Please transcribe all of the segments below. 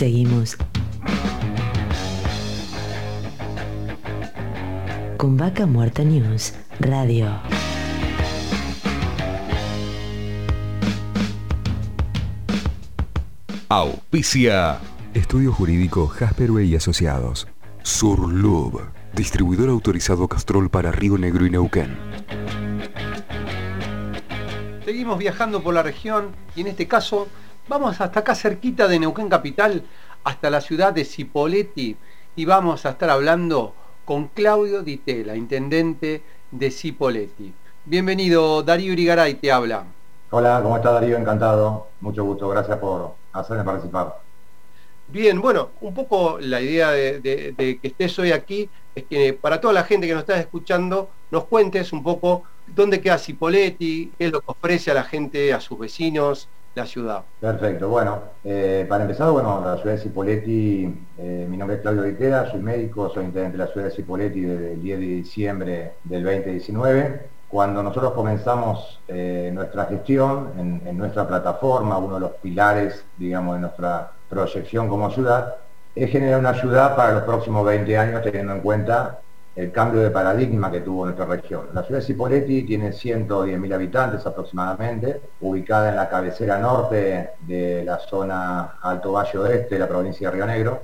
Seguimos con Vaca Muerta News Radio. Auspicia. Estudio Jurídico Jasperway y Asociados. Surlub. Distribuidor autorizado Castrol para Río Negro y Neuquén. Seguimos viajando por la región y en este caso vamos hasta acá cerquita de Neuquén Capital, hasta la ciudad de Cipolletti y vamos a estar hablando con Claudio Ditela, intendente de Cipolletti. Bienvenido, Darío Irigaray te habla. Hola, ¿cómo está Darío? Encantado. Mucho gusto, gracias por hacerme participar. Bien, bueno, un poco la idea de, que estés hoy aquí es que para toda la gente que nos está escuchando, nos cuentes un poco dónde queda Cipolletti, qué es lo que ofrece a la gente, a sus vecinos, la ciudad. Perfecto, bueno, eh, para empezar, bueno, la ciudad de Cipolletti, eh, mi nombre es Claudio Vitera, soy médico, soy intendente de la ciudad de Cipolletti desde el 10 de diciembre del 2019. Cuando nosotros comenzamos eh, nuestra gestión en, en nuestra plataforma, uno de los pilares, digamos, de nuestra proyección como ciudad, es generar una ciudad para los próximos 20 años teniendo en cuenta el cambio de paradigma que tuvo nuestra región. La ciudad de Cipolletti tiene 110.000 habitantes aproximadamente, ubicada en la cabecera norte de la zona Alto Valle Oeste de la provincia de Río Negro,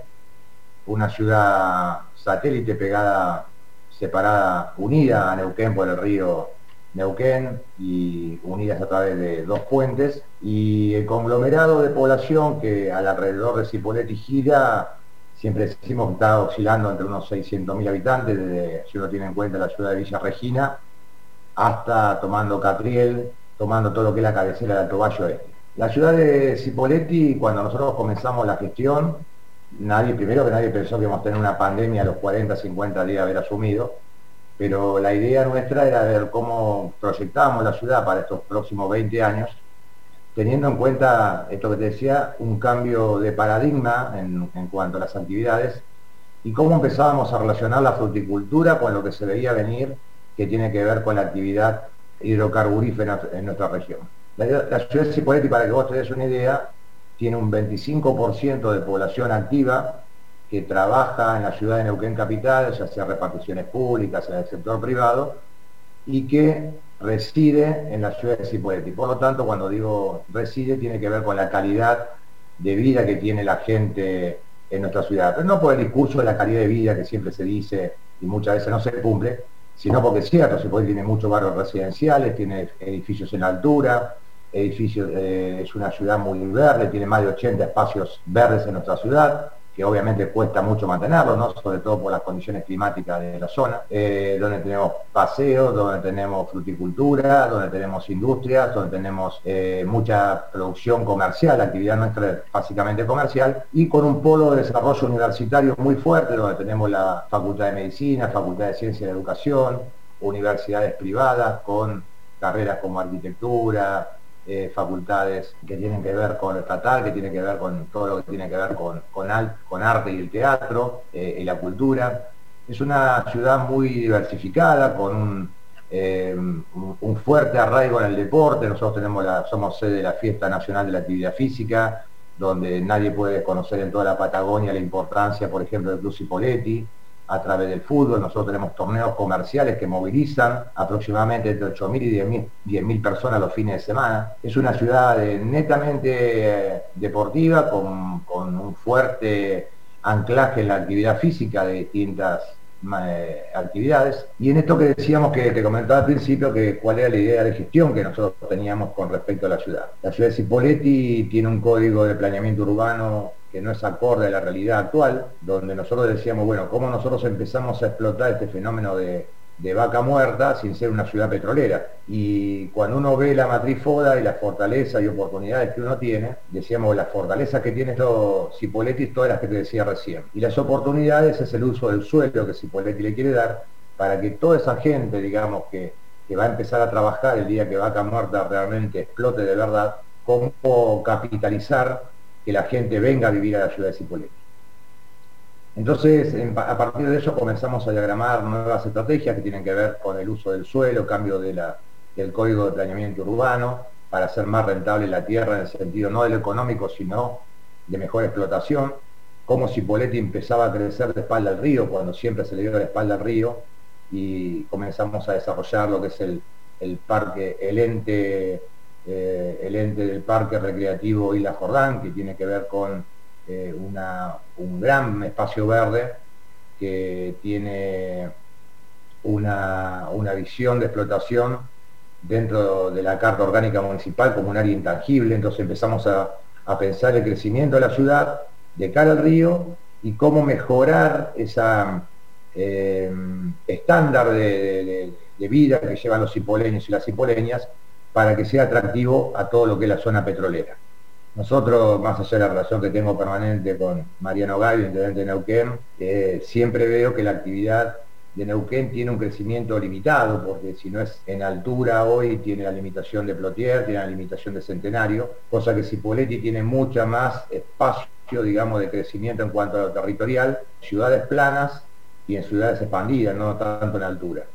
una ciudad satélite pegada, separada, unida a Neuquén por el río Neuquén y unidas a través de dos puentes y el conglomerado de población que alrededor de Cipolletti gira siempre decimos que está oscilando entre unos 600.000 habitantes, desde, si uno tiene en cuenta la ciudad de Villa Regina, hasta tomando Catriel, tomando todo lo que es la cabecera del Alto Valle. La ciudad de Cipolletti, cuando nosotros comenzamos la gestión, nadie, primero que nadie pensó que íbamos a tener una pandemia a los 40, 50 días de haber asumido, pero la idea nuestra era ver cómo proyectábamos la ciudad para estos próximos 20 años, teniendo en cuenta esto que te decía, un cambio de paradigma en, cuanto a las actividades y cómo empezábamos a relacionar la fruticultura con lo que se veía venir, que tiene que ver con la actividad hidrocarburífera en nuestra región. La, ciudad de Cipolletti, para que vos te des una idea, tiene un 25% de población activa que trabaja en la ciudad de Neuquén Capital, ya sea reparticiones públicas, en el sector privado, y que reside en la ciudad de Cipolletti. Por lo tanto, cuando digo reside, tiene que ver con la calidad de vida que tiene la gente en nuestra ciudad. Pero no por el discurso de la calidad de vida que siempre se dice y muchas veces no se cumple, sino porque es cierto, Cipolletti tiene muchos barrios residenciales, tiene edificios en altura, edificios, eh, es una ciudad muy verde, tiene más de 80 espacios verdes en nuestra ciudad, que obviamente cuesta mucho mantenerlo, ¿no? sobre todo por las condiciones climáticas de la zona, eh, donde tenemos paseos, donde tenemos fruticultura, donde tenemos industrias, donde tenemos eh, mucha producción comercial, actividad nuestra es básicamente comercial, y con un polo de desarrollo universitario muy fuerte, donde tenemos la Facultad de Medicina, Facultad de Ciencia y Educación, universidades privadas con carreras como arquitectura, eh, facultades que tienen que ver con el estatal, que tienen que ver con todo lo que tiene que ver con, con, arte y el teatro eh, y la cultura. Es una ciudad muy diversificada, con eh, un, un, fuerte arraigo en el deporte. Nosotros tenemos la, somos sede de la Fiesta Nacional de la Actividad Física, donde nadie puede conocer en toda la Patagonia la importancia, por ejemplo, del Club Cipoletti a través del fútbol. Nosotros tenemos torneos comerciales que movilizan aproximadamente entre 8.000 y 10.000 personas los fines de semana. Es una ciudad eh, netamente eh, deportiva con, un fuerte anclaje en la actividad física de distintas eh, actividades. Y en esto que decíamos que te comentaba al principio, que cuál era la idea de gestión que nosotros teníamos con respecto a la ciudad. La ciudad de Cipoletti tiene un código de planeamiento urbano que no es acorde a la realidad actual, donde nosotros decíamos, bueno, ¿cómo nosotros empezamos a explotar este fenómeno de, vaca muerta sin ser una ciudad petrolera? Y cuando uno ve la matriz FODA y las fortalezas y oportunidades que uno tiene, decíamos, las fortalezas que tiene esto Cipoletti, todas las que te decía recién. Y las oportunidades es el uso del suelo que Cipoletti le quiere dar para que toda esa gente, digamos, que, que va a empezar a trabajar el día que vaca muerta realmente explote de verdad, cómo capitalizar que la gente venga a vivir a la ciudad de Cipolletti. Entonces, a partir de eso comenzamos a diagramar nuevas estrategias que tienen que ver con el uso del suelo, cambio de del código de planeamiento urbano, para hacer más rentable la tierra en el sentido no del económico, sino de mejor explotación. cómo Cipolletti empezaba a crecer de espalda al río, cuando siempre se le dio la espalda al río, y comenzamos a desarrollar lo que es el, parque, el ente, eh, el ente del Parque Recreativo Isla Jordán, que tiene que ver con eh, un gran espacio verde que tiene una, visión de explotación dentro de la Carta Orgánica Municipal como un área intangible, entonces empezamos a, pensar el crecimiento de la ciudad de cara al río y cómo mejorar esa eh, estándar de, vida que llevan los cipoleños y las cipoleñas para que sea atractivo a todo lo que es la zona petrolera. Nosotros, más allá de la relación que tengo permanente con Mariano Gallo, intendente de Neuquén, eh, siempre veo que la actividad de Neuquén tiene un crecimiento limitado, porque si no es en altura hoy, tiene la limitación de Plotier, tiene la limitación de Centenario, cosa que Cipolletti tiene mucha más espacio, digamos, de crecimiento en cuanto a lo territorial, ciudades planas y en ciudades expandidas, no tanto en altura.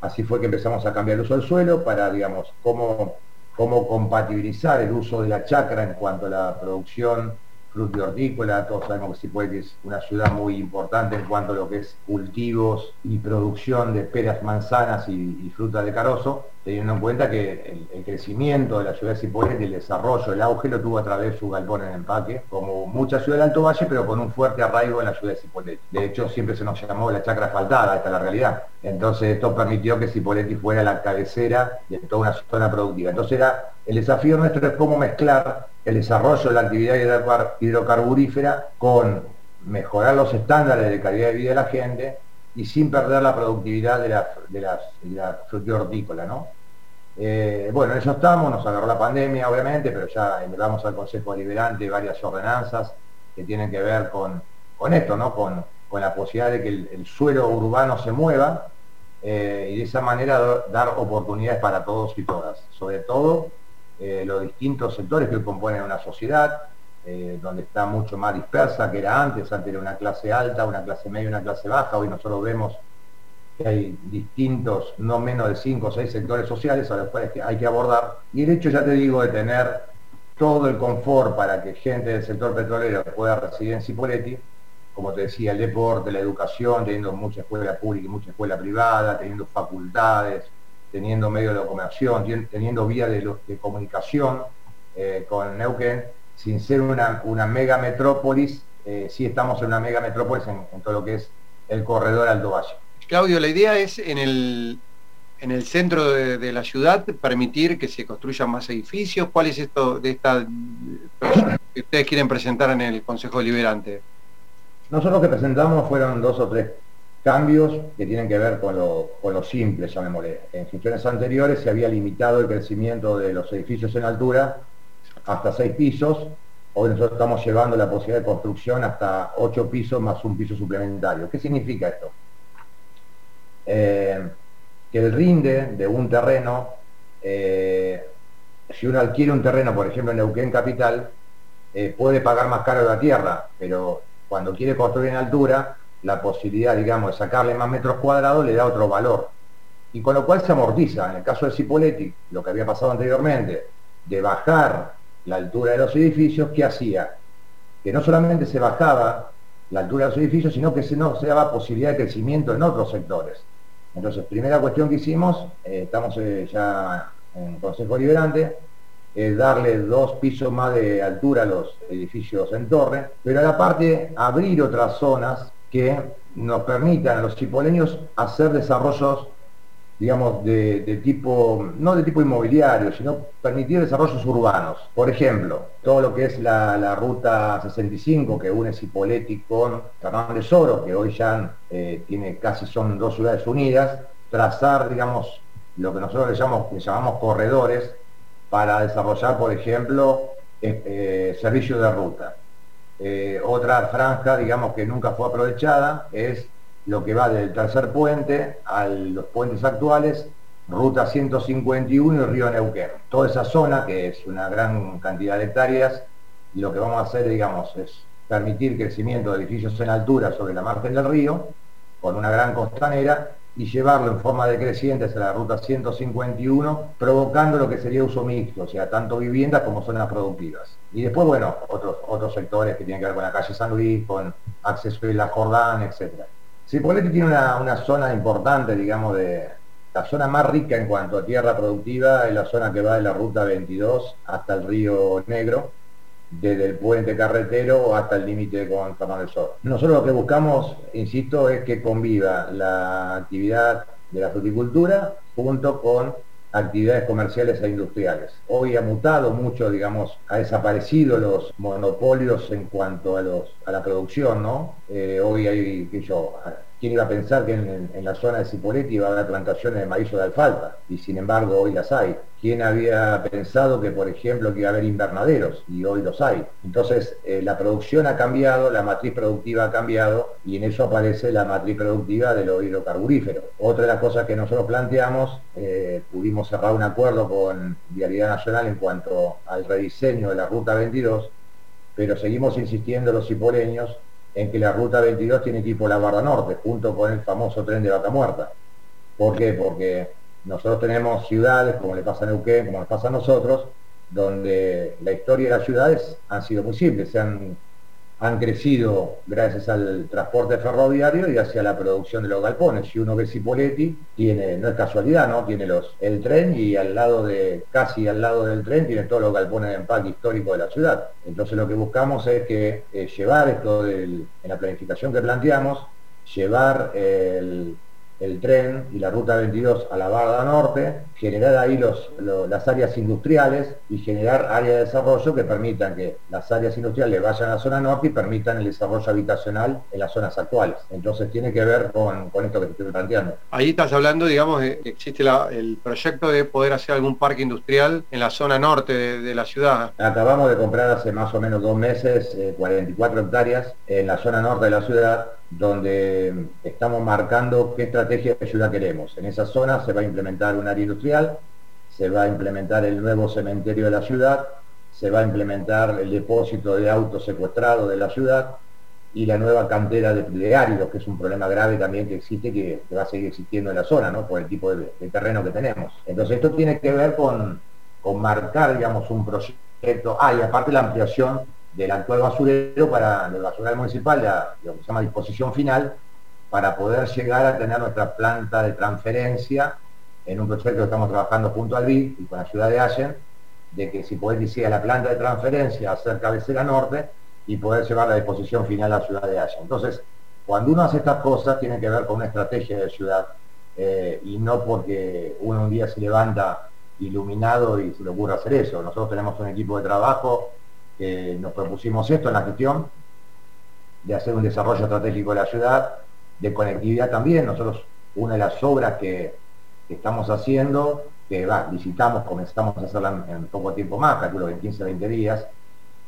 Así fue que empezamos a cambiar el uso del suelo para, digamos, cómo, cómo compatibilizar el uso de la chacra en cuanto a la producción hortícola, todos sabemos que Cipuetti es una ciudad muy importante en cuanto a lo que es cultivos y producción de peras, manzanas y, frutas de carozo, teniendo en cuenta que el, crecimiento de la ciudad de Cipolletti, el desarrollo, el auge lo tuvo a través de su galpón en empaque, como muchas ciudades del Alto Valle, pero con un fuerte arraigo en la ciudad de Cipolletti. De hecho, siempre se nos llamó la chacra asfaltada, esta es la realidad. Entonces, esto permitió que Cipolletti fuera la cabecera de toda una zona productiva. Entonces, el desafío nuestro es cómo mezclar el desarrollo de la actividad hidrocarburífera con mejorar los estándares de calidad de vida de la gente y sin perder la productividad de la, de la, hortícola. ¿no? Eh, bueno, en eso estamos, nos agarró la pandemia obviamente, pero ya enviamos al Consejo Deliberante varias ordenanzas que tienen que ver con, con esto, ¿no? con, la posibilidad de que el, suelo urbano se mueva eh, y de esa manera dar oportunidades para todos y todas, sobre todo eh, los distintos sectores que componen una sociedad, eh, donde está mucho más dispersa que era antes, antes era una clase alta, una clase media, una clase baja, hoy nosotros vemos que hay distintos, no menos de cinco o seis sectores sociales a los cuales hay que abordar, y el hecho, ya te digo, de tener todo el confort para que gente del sector petrolero pueda residir en Cipolletti, como te decía, el deporte, la educación, teniendo mucha escuela pública y mucha escuela privada, teniendo facultades, teniendo medio de locomoción, teniendo vía de, comunicación eh, con Neuquén, sin ser una, mega metrópolis, eh, sí estamos en una mega metrópolis en, todo lo que es el corredor Alto Valle. Claudio, la idea es en el, en el centro de, la ciudad permitir que se construyan más edificios. ¿Cuál es esto de esta que ustedes quieren presentar en el Consejo Deliberante? Nosotros lo que presentamos fueron dos o tres cambios que tienen que ver con lo, con lo simple, llamémosle. En gestiones anteriores se había limitado el crecimiento de los edificios en altura hasta seis pisos. Hoy nosotros estamos llevando la posibilidad de construcción hasta ocho pisos más un piso suplementario. ¿Qué significa esto? Eh, que el rinde de un terreno, eh, si uno adquiere un terreno, por ejemplo en Neuquén Capital, eh, puede pagar más caro la tierra, pero cuando quiere construir en altura, la posibilidad, digamos, de sacarle más metros cuadrados le da otro valor. Y con lo cual se amortiza. En el caso de Cipoletti, lo que había pasado anteriormente, de bajar la altura de los edificios, ¿qué hacía? Que no solamente se bajaba la altura de los edificios, sino que se, no, se daba posibilidad de crecimiento en otros sectores. Entonces, primera cuestión que hicimos, eh, estamos eh, ya en Consejo Liberante, es darle dos pisos más de altura a los edificios en torre, pero a la parte abrir otras zonas que nos permitan a los chipoleños hacer desarrollos, digamos, de, tipo, no de tipo inmobiliario, sino permitir desarrollos urbanos. Por ejemplo, todo lo que es la, ruta 65 que une Cipolletti con Fernández Oro, que hoy ya eh, tiene casi son dos ciudades unidas, trazar, digamos, lo que nosotros le llamamos, le llamamos corredores para desarrollar, por ejemplo, eh, servicios de ruta eh, otra franja, digamos, que nunca fue aprovechada, es lo que va del tercer puente a los puentes actuales, ruta 151 y río Neuquén. Toda esa zona, que es una gran cantidad de hectáreas, lo que vamos a hacer, digamos, es permitir crecimiento de edificios en altura sobre la margen del río, con una gran costanera, y llevarlo en forma decreciente hacia la ruta 151, provocando lo que sería uso mixto, o sea, tanto viviendas como zonas productivas. Y después, bueno, otros, otros sectores que tienen que ver con la calle San Luis, con acceso a la Jordán, etc. Cipolletti tiene una, una zona importante, digamos, de, la zona más rica en cuanto a tierra productiva es la zona que va de la ruta 22 hasta el río Negro, desde el puente carretero hasta el límite con Fernando del Sol. Nosotros lo que buscamos, insisto, es que conviva la actividad de la fruticultura junto con actividades comerciales e industriales. Hoy ha mutado mucho, digamos, ha desaparecido los monopolios en cuanto a, los, a la producción, ¿no? Eh, hoy hay, que yo, ¿Quién iba a pensar que en, la zona de Cipolletti iba a haber plantaciones de maíz o de alfalfa? Y sin embargo hoy las hay. ¿Quién había pensado que, por ejemplo, que iba a haber invernaderos? Y hoy los hay. Entonces, eh, la producción ha cambiado, la matriz productiva ha cambiado y en eso aparece la matriz productiva de los hidrocarburíferos. Otra de las cosas que nosotros planteamos, eh, pudimos cerrar un acuerdo con Vialidad Nacional en cuanto al rediseño de la Ruta 22, pero seguimos insistiendo los cipoleños en que la ruta 22 tiene que ir por la Barra Norte, junto con el famoso tren de Vaca Muerta. ¿Por qué? Porque nosotros tenemos ciudades, como le pasa a Neuquén, como le pasa a nosotros, donde la historia de las ciudades han sido muy simples, se han han crecido gracias al transporte ferroviario y hacia la producción de los galpones. Si uno ve Cipoletti, tiene, no es casualidad, ¿no? Tiene el tren y al lado de, casi al lado del tren, tiene todos los galpones de empaque histórico de la ciudad. Entonces lo que buscamos es que eh, llevar esto en la planificación que planteamos, llevar el, el tren y la ruta 22 a la Barda Norte, generar ahí los, las áreas industriales y generar áreas de desarrollo que permitan que las áreas industriales vayan a la zona norte y permitan el desarrollo habitacional en las zonas actuales. Entonces tiene que ver con, esto que te estoy planteando. Ahí estás hablando, digamos, de, existe el proyecto de poder hacer algún parque industrial en la zona norte de, la ciudad. Acabamos de comprar hace más o menos dos meses 44 eh, hectáreas en la zona norte de la ciudad donde estamos marcando qué estrategia de ciudad queremos. En esa zona se va a implementar un área industrial, se va a implementar el nuevo cementerio de la ciudad, se va a implementar el depósito de autos secuestrados de la ciudad y la nueva cantera de, áridos, que es un problema grave también que existe, que, va a seguir existiendo en la zona, ¿no? por el tipo de, terreno que tenemos. Entonces esto tiene que ver con, con marcar, digamos, un proyecto, ah, y aparte la ampliación del actual basurero para el basurero municipal, lo que se llama disposición final, para poder llegar a tener nuestra planta de transferencia en un proyecto que estamos trabajando junto al BID y con la ciudad de Allen, de que si poder decir la planta de transferencia hacer cabecera norte y poder llevar la disposición final a la ciudad de Allen. Entonces, cuando uno hace estas cosas, tiene que ver con una estrategia de ciudad eh, y no porque uno un día se levanta iluminado y se le ocurre hacer eso. Nosotros tenemos un equipo de trabajo nos propusimos esto en la gestión, de hacer un desarrollo estratégico de la ciudad, de conectividad también. Nosotros, una de las obras que, estamos haciendo, que va, visitamos, comenzamos a hacerla en, poco tiempo más, calculo que en 15 20 días,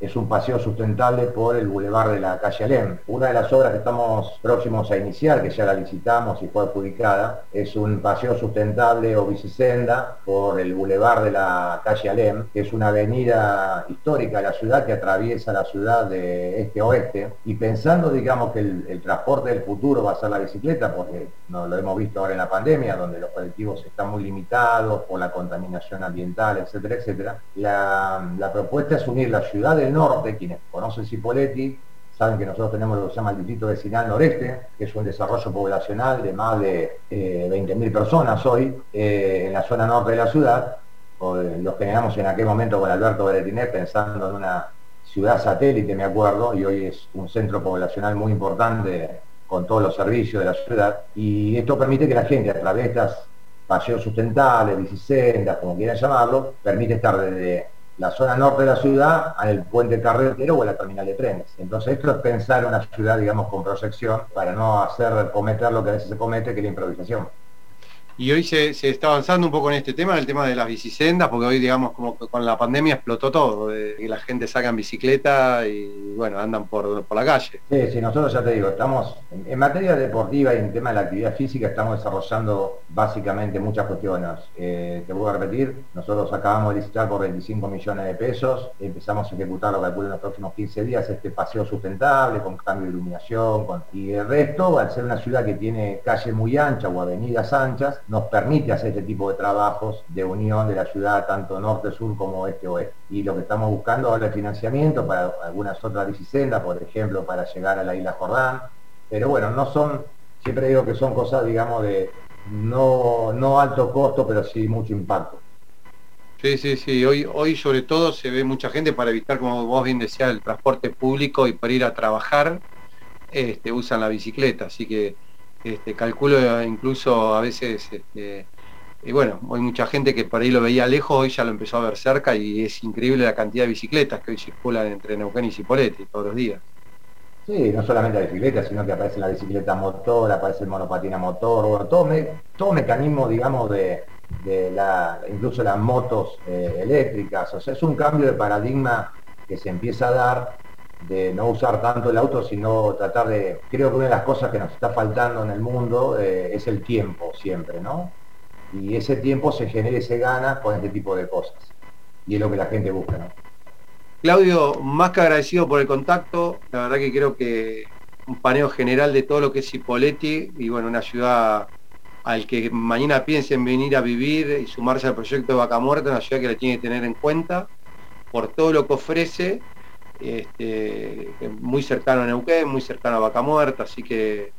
es un paseo sustentable por el bulevar de la calle Alem. Una de las obras que estamos próximos a iniciar, que ya la licitamos y fue adjudicada, es un paseo sustentable o bicicenda por el bulevar de la calle Alem, que es una avenida histórica de la ciudad que atraviesa la ciudad de este a oeste. Y pensando, digamos, que el, transporte del futuro va a ser la bicicleta, porque no, lo hemos visto ahora en la pandemia, donde los colectivos están muy limitados por la contaminación ambiental, etcétera, etcétera, la, la propuesta es unir la ciudad de norte, quienes conocen Cipoletti, saben que nosotros tenemos lo que se llama el Distrito Vecinal Noreste, que es un desarrollo poblacional de más de 20.000 eh, personas hoy eh, en la zona norte de la ciudad. Eh, lo generamos en aquel momento con Alberto Beretinet pensando en una ciudad satélite, me acuerdo, y hoy es un centro poblacional muy importante con todos los servicios de la ciudad. Y esto permite que la gente, a través de estas paseos sustentables, bicisendas, como quieran llamarlo, permite estar desde la zona norte de la ciudad al puente carretero o a la terminal de trenes. Entonces esto es pensar una ciudad, digamos, con proyección para no hacer cometer lo que a veces se comete, que es la improvisación. Y hoy se, está avanzando un poco en este tema, en el tema de las bicisendas, porque hoy, digamos, como que con la pandemia explotó todo, de que la gente saca en bicicleta y, bueno, andan por, por la calle. Sí, sí, nosotros ya te digo, estamos, en, materia deportiva y en tema de la actividad física, estamos desarrollando básicamente muchas cuestiones. Eh, te voy a repetir, nosotros acabamos de licitar por 25 millones de pesos, empezamos a ejecutar lo que en los próximos 15 días, este paseo sustentable, con cambio de iluminación, con... y el resto, al ser una ciudad que tiene calle muy ancha o avenidas anchas, nos permite hacer este tipo de trabajos de unión de la ciudad, tanto norte-sur como este-oeste. Y lo que estamos buscando ahora es financiamiento para algunas otras bicisendas, por ejemplo, para llegar a la isla Jordán. Pero bueno, no son, siempre digo que son cosas, digamos, de no, no alto costo, pero sí mucho impacto. Sí, sí, sí. Hoy, hoy sobre todo se ve mucha gente para evitar, como vos bien decías, el transporte público y para ir a trabajar, este, usan la bicicleta. Así que este, calculo incluso a veces, este, y bueno, hay mucha gente que por ahí lo veía lejos, hoy ya lo empezó a ver cerca y es increíble la cantidad de bicicletas que hoy circulan entre Neuquén y Cipolletti todos los días. Sí, no solamente la bicicleta, sino que aparece la bicicleta motor, aparece el monopatina motor, todo, me, todo mecanismo, digamos, de, de la, incluso las motos eh, eléctricas, o sea, es un cambio de paradigma que se empieza a dar de no usar tanto el auto, sino tratar de, creo que una de las cosas que nos está faltando en el mundo eh, es el tiempo siempre, ¿no? Y ese tiempo se genera y se gana con este tipo de cosas. Y es lo que la gente busca, ¿no? Claudio, más que agradecido por el contacto, la verdad que creo que un paneo general de todo lo que es Cipolletti y bueno, una ciudad al que mañana piensen venir a vivir y sumarse al proyecto de Vaca Muerta, una ciudad que la tiene que tener en cuenta por todo lo que ofrece, este, muy cercano a Neuquén, muy cercano a Vaca Muerta, así que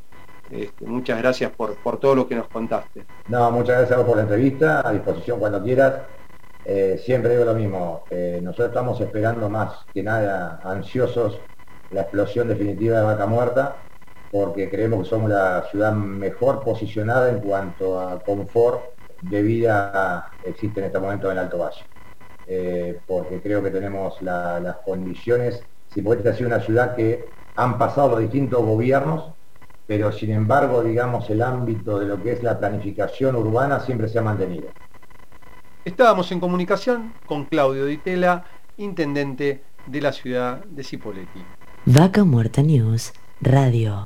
este, muchas gracias por, por todo lo que nos contaste. No, muchas gracias por la entrevista, a disposición cuando quieras. Eh, siempre digo lo mismo, eh, nosotros estamos esperando más que nada ansiosos la explosión definitiva de Vaca Muerta, porque creemos que somos la ciudad mejor posicionada en cuanto a confort de vida existe en este momento en Alto Valle. Eh, porque creo que tenemos la, las condiciones, si puede ser una ciudad que han pasado los distintos gobiernos, pero sin embargo, digamos, el ámbito de lo que es la planificación urbana siempre se ha mantenido. Estábamos en comunicación con Claudio Ditela, intendente de la ciudad de Cipolletti. Vaca Muerta News Radio.